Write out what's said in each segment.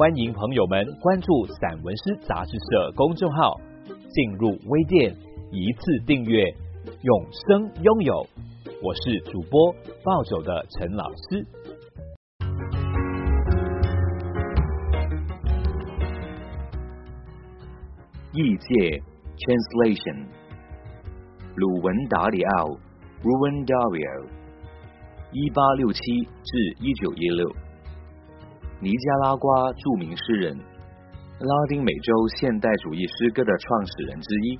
欢迎朋友们关注散文诗杂志社公众号，进入微店一次订阅，永生拥有。我是主播暴走的陈老师。译介 Translation 鲁文达里奥 Ruben Dario 一八六七至一九一六尼加拉瓜著名诗人，拉丁美洲现代主义诗歌的创始人之一。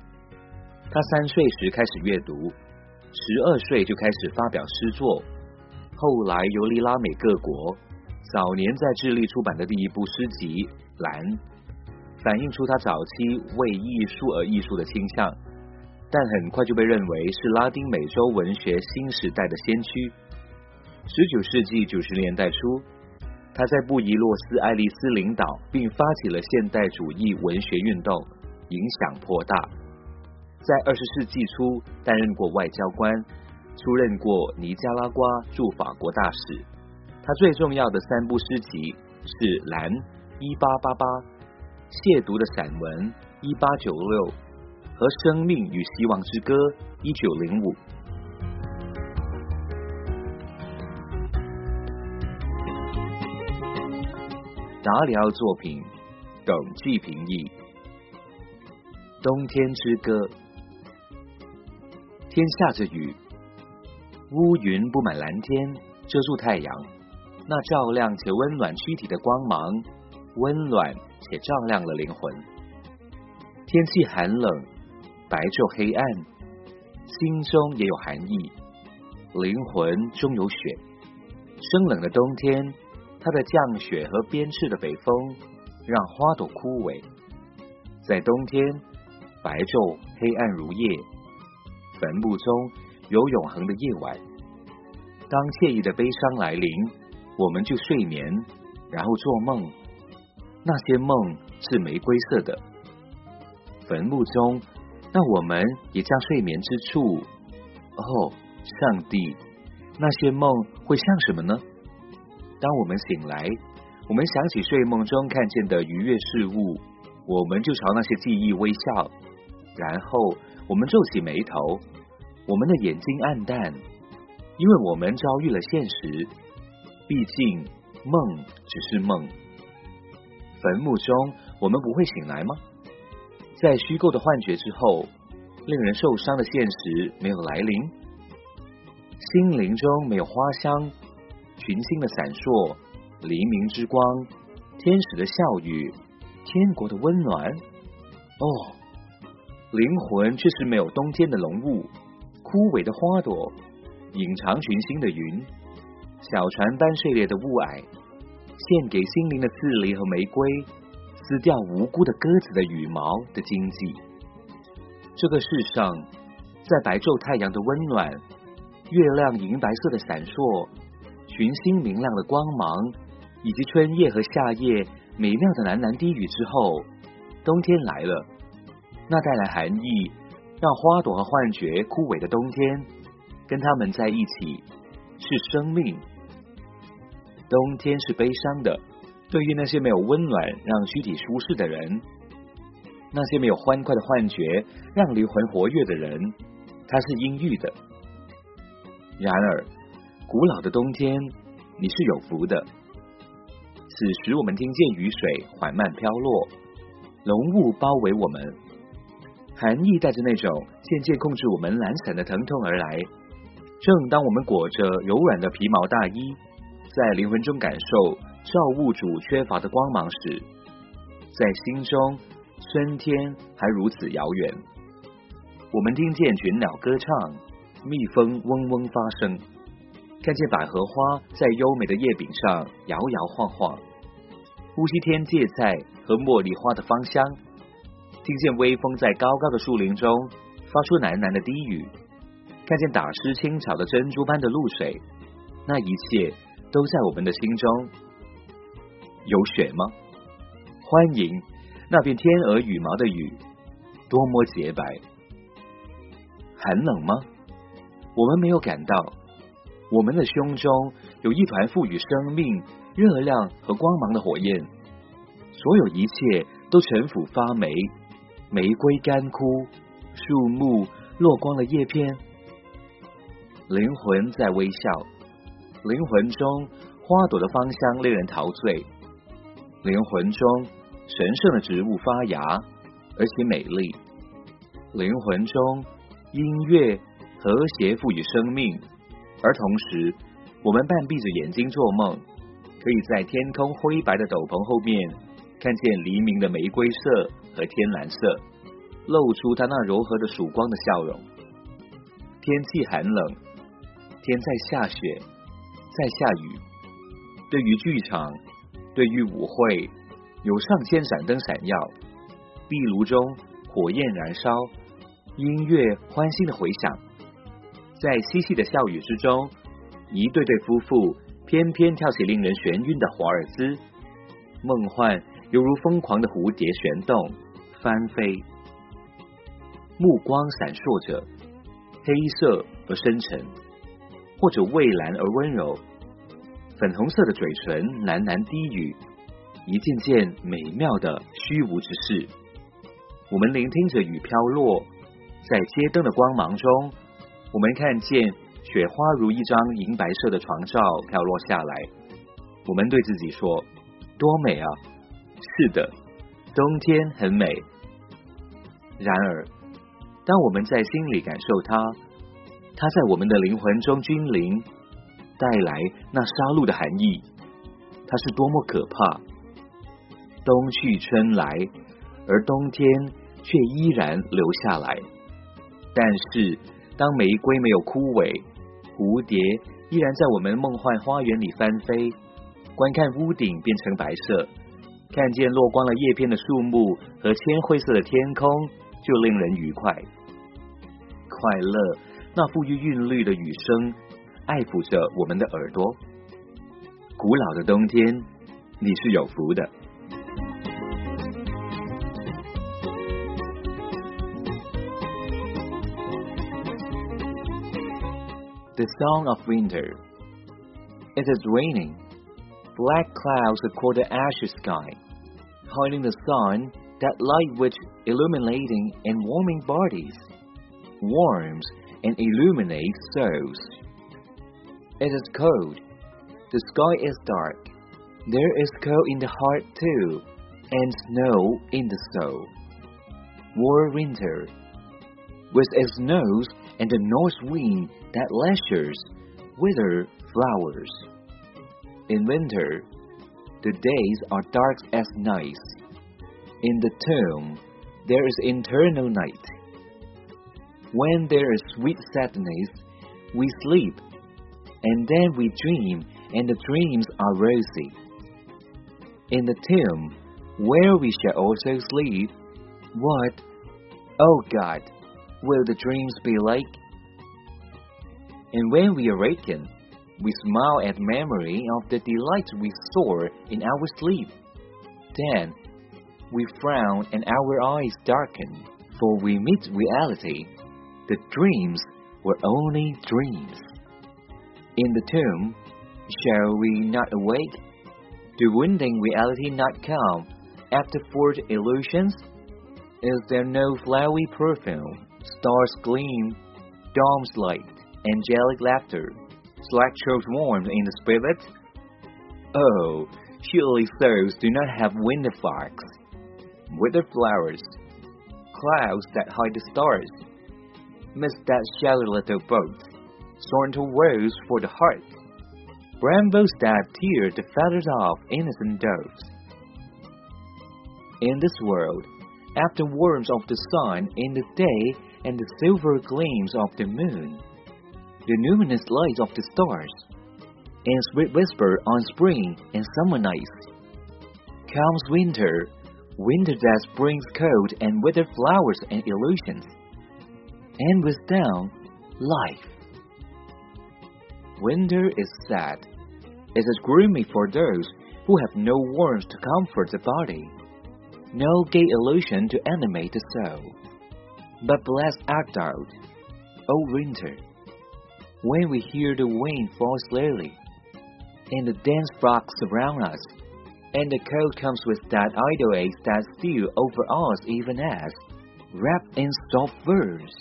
他三岁时开始阅读，十二岁就开始发表诗作，后来游历拉美各国。早年在智利出版的第一部诗集《蓝》。反映出他早期为艺术而艺术的倾向，但很快就被认为是拉丁美洲文学新时代的先驱。十九世纪九十年代初，他在布宜诺斯艾利斯领导并发起了现代主义文学运动，影响颇大。在二十世纪初担任过外交官，出任过尼加拉瓜驻法国大使。他最重要的三部诗集是《蓝》（一八八八）。亵渎的散文一八九六和《生命与希望之歌》一九零五。达里奥作品等季平译，《冬天之歌》。天下着雨，乌云布满蓝天，遮住太阳。那照亮且温暖躯体的光芒，温暖。且照亮了灵魂。天气寒冷，白昼黑暗，心中也有寒意。灵魂中有雪。生冷的冬天，它的降雪和鞭笞的北风，让花朵枯萎。在冬天，白昼黑暗如夜，坟墓中有永恒的夜晚。当惬意的悲伤来临，我们就睡眠，然后做梦。那些梦是玫瑰色的，坟墓中，那我们也将睡眠之处。哦，上帝，那些梦会像什么呢？当我们醒来，我们想起睡梦中看见的愉悦事物，我们就朝那些记忆微笑，然后我们皱起眉头，我们的眼睛暗淡，因为我们遭遇了现实。毕竟，梦只是梦。坟墓中，我们不会醒来吗？在虚构的幻觉之后，令人受伤的现实没有来临，心灵中没有花香、群星的闪烁、黎明之光、天使的笑语、天国的温暖。哦，灵魂却是没有冬天的浓雾、枯萎的花朵、隐藏群星的云、小船般碎裂的雾霭。献给心灵的刺梨和玫瑰，撕掉无辜的鸽子的羽毛的经济。这个世上，在白昼太阳的温暖、月亮银白色的闪烁、群星明亮的光芒，以及春夜和夏夜美妙的喃喃低语之后，冬天来了。那带来寒意，让花朵和幻觉枯萎的冬天，跟他们在一起，是生命。冬天是悲伤的，对于那些没有温暖让躯体舒适的人，那些没有欢快的幻觉让灵魂活跃的人，它是阴郁的。然而，古老的冬天，你是有福的。此时，我们听见雨水缓慢飘落，浓雾包围我们，寒意带着那种渐渐控制我们懒散的疼痛而来。正当我们裹着柔软的皮毛大衣。在灵魂中感受造物主缺乏的光芒时，在心中春天还如此遥远。我们听见群鸟歌唱，蜜蜂嗡嗡发声，看见百合花在优美的叶柄上摇摇晃晃。呼吸天芥菜和茉莉花的芳香，听见微风在高高的树林中发出喃喃的低语，看见打湿轻巧的珍珠般的露水，那一切都在我们的心中。有雪吗？欢迎那片天鹅羽毛的雨，多么洁白。寒冷吗？我们没有感到，我们的胸中有一团赋予生命、热量和光芒的火焰。所有一切都沉腐发霉，玫瑰干枯，树木落光了叶片。灵魂在微笑，灵魂中花朵的芳香令人陶醉。灵魂中神圣的植物发芽，而且美丽。灵魂中音乐和谐赋予生命，而同时，我们半闭着眼睛做梦，可以在天空灰白的斗篷后面，看见黎明的玫瑰色和天蓝色，露出它那柔和的曙光的笑容。天气寒冷，天在下雪，在下雨。对于剧场。对于舞会，有上千盏灯闪耀，壁炉中火焰燃烧，音乐欢欣的回响，在嬉戏的笑语之中，一对对夫妇翩翩跳起令人眩晕的华尔兹，梦幻犹如疯狂的蝴蝶旋动翻飞，目光闪烁着，黑色而深沉，或者蔚蓝而温柔。粉红色的嘴唇喃喃低语，一件件美妙的虚无之事。我们聆听着雨飘落，在街灯的光芒中，我们看见雪花如一张银白色的床罩飘落下来。我们对自己说：“多美啊！”是的，冬天很美。然而，当我们在心里感受它，它在我们的灵魂中君临。带来那杀戮的含义，它是多么可怕！冬去春来，而冬天却依然留下来。但是，当玫瑰没有枯萎，蝴蝶依然在我们梦幻花园里翻飞，观看屋顶变成白色，看见落光了叶片的树木和铅灰色的天空，就令人愉快、快乐。那富于韵律的雨声。爱抚着我们的耳朵。古老的冬天，你是有福的。The song of winter. It is raining. Black clouds across the ashy sky, hiding the sun that light which illuminating and warming bodies, warms and illuminates souls. It is cold. The sky is dark. There is cold in the heart too, and snow in the soul. War winter, with its snows and the north wind that lashes, wither flowers. In winter, the days are dark as nights. In the tomb, there is eternal night. When there is sweet sadness, we sleep and then we dream, and the dreams are rosy. In the tomb, where we shall also sleep, what, oh God, will the dreams be like? And when we awaken, we smile at memory of the delight we saw in our sleep. Then we frown and our eyes darken, for we meet reality. The dreams were only dreams. In the tomb, shall we not awake? Do wounding reality not come after forged illusions? Is there no flowery perfume, stars gleam, domes light, angelic laughter, structures warm in the spirit? Oh, surely souls do not have winter flags, withered flowers, clouds that hide the stars, mist that shelter little boats, Sorrento rose for the heart. Brambles that tear the feathers off innocent doves. In this world, after warmth of the sun in the day and the silver gleams of the moon, the luminous light of the stars, and sweet whisper on spring and summer nights, Comes winter, winter that brings cold and withered flowers and illusions, and with them, life. Winter is sad. It is gloomy for those who have no warmth to comfort the body, no gay illusion to animate the soul. But bless act out, O winter, when we hear the wind fall slowly, and the dense fogs surround us, and the cold comes with that idle ache that steals over us even as, wrapped in soft furs,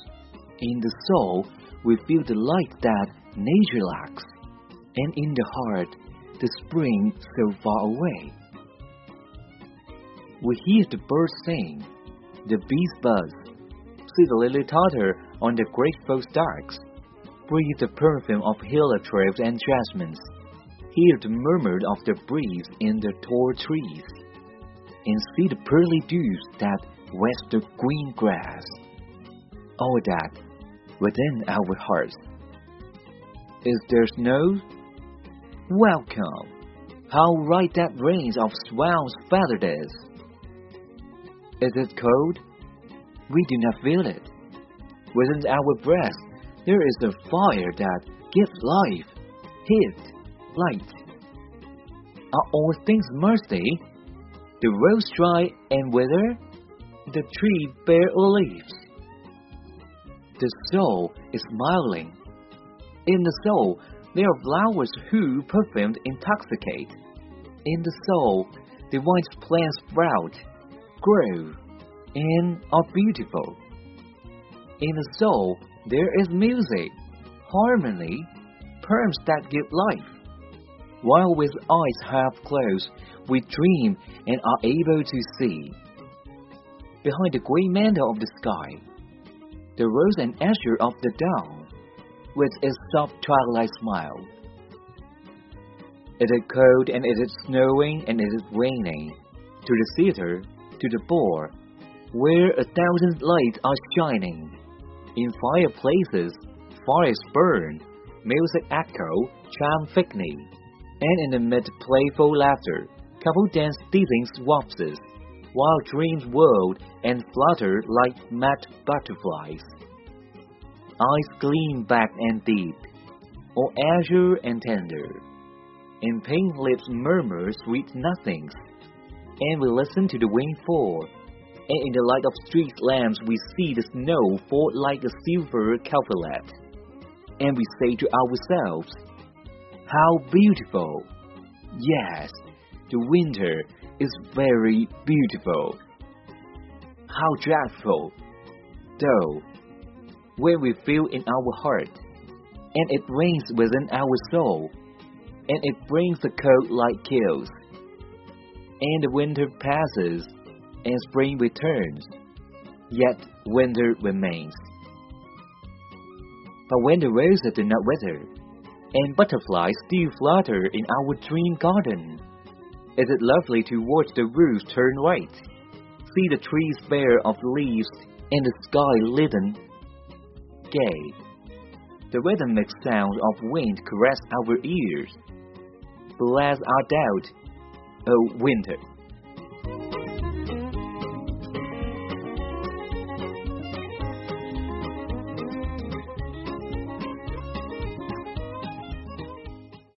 in the soul we feel the light that nature lacks, and in the heart the spring so far away. We hear the birds sing, the bees buzz, see the lily totter on the grateful stalks, breathe the perfume of heliotropes and jasmines, hear the murmur of the breeze in the tall trees, and see the pearly dews that wet the green grass. All that within our hearts. Is there snow? Welcome! How right that range of swell's feathered is! Is it cold? We do not feel it. Within our breast, there is a fire that gives life, heat, light. Are all things mercy? The rose dry and wither? The tree bare leaves? The soul is smiling. In the soul, there are flowers who perfumed intoxicate. In the soul, the white plants sprout, grow, and are beautiful. In the soul, there is music, harmony, poems that give life. While with eyes half closed, we dream and are able to see. Behind the grey mantle of the sky, the rose and azure of the dawn, with its soft twilight smile. It is cold and it is snowing and it is raining. To the theater, to the bar, where a thousand lights are shining. In fireplaces, fires burn, music echo, charm thickly, and in the mid playful laughter, couple dance teasing swapses, while dreams whirl and flutter like mad butterflies. Eyes gleam back and deep, or azure and tender, and pink lips murmur sweet nothings, and we listen to the wind fall and in the light of street lamps we see the snow fall like a silver coverlet. And we say to ourselves, How beautiful! Yes, the winter is very beautiful. How dreadful, though, when we feel in our heart, and it rains within our soul, and it brings the cold like kills, and the winter passes and spring returns, yet winter remains. But when the roses do not wither, and butterflies still flutter in our dream garden, is it lovely to watch the roofs turn white, see the trees bare of leaves, and the sky leaden, gay? The rhythmic sound of wind caress our ears. Bless our doubt, O winter!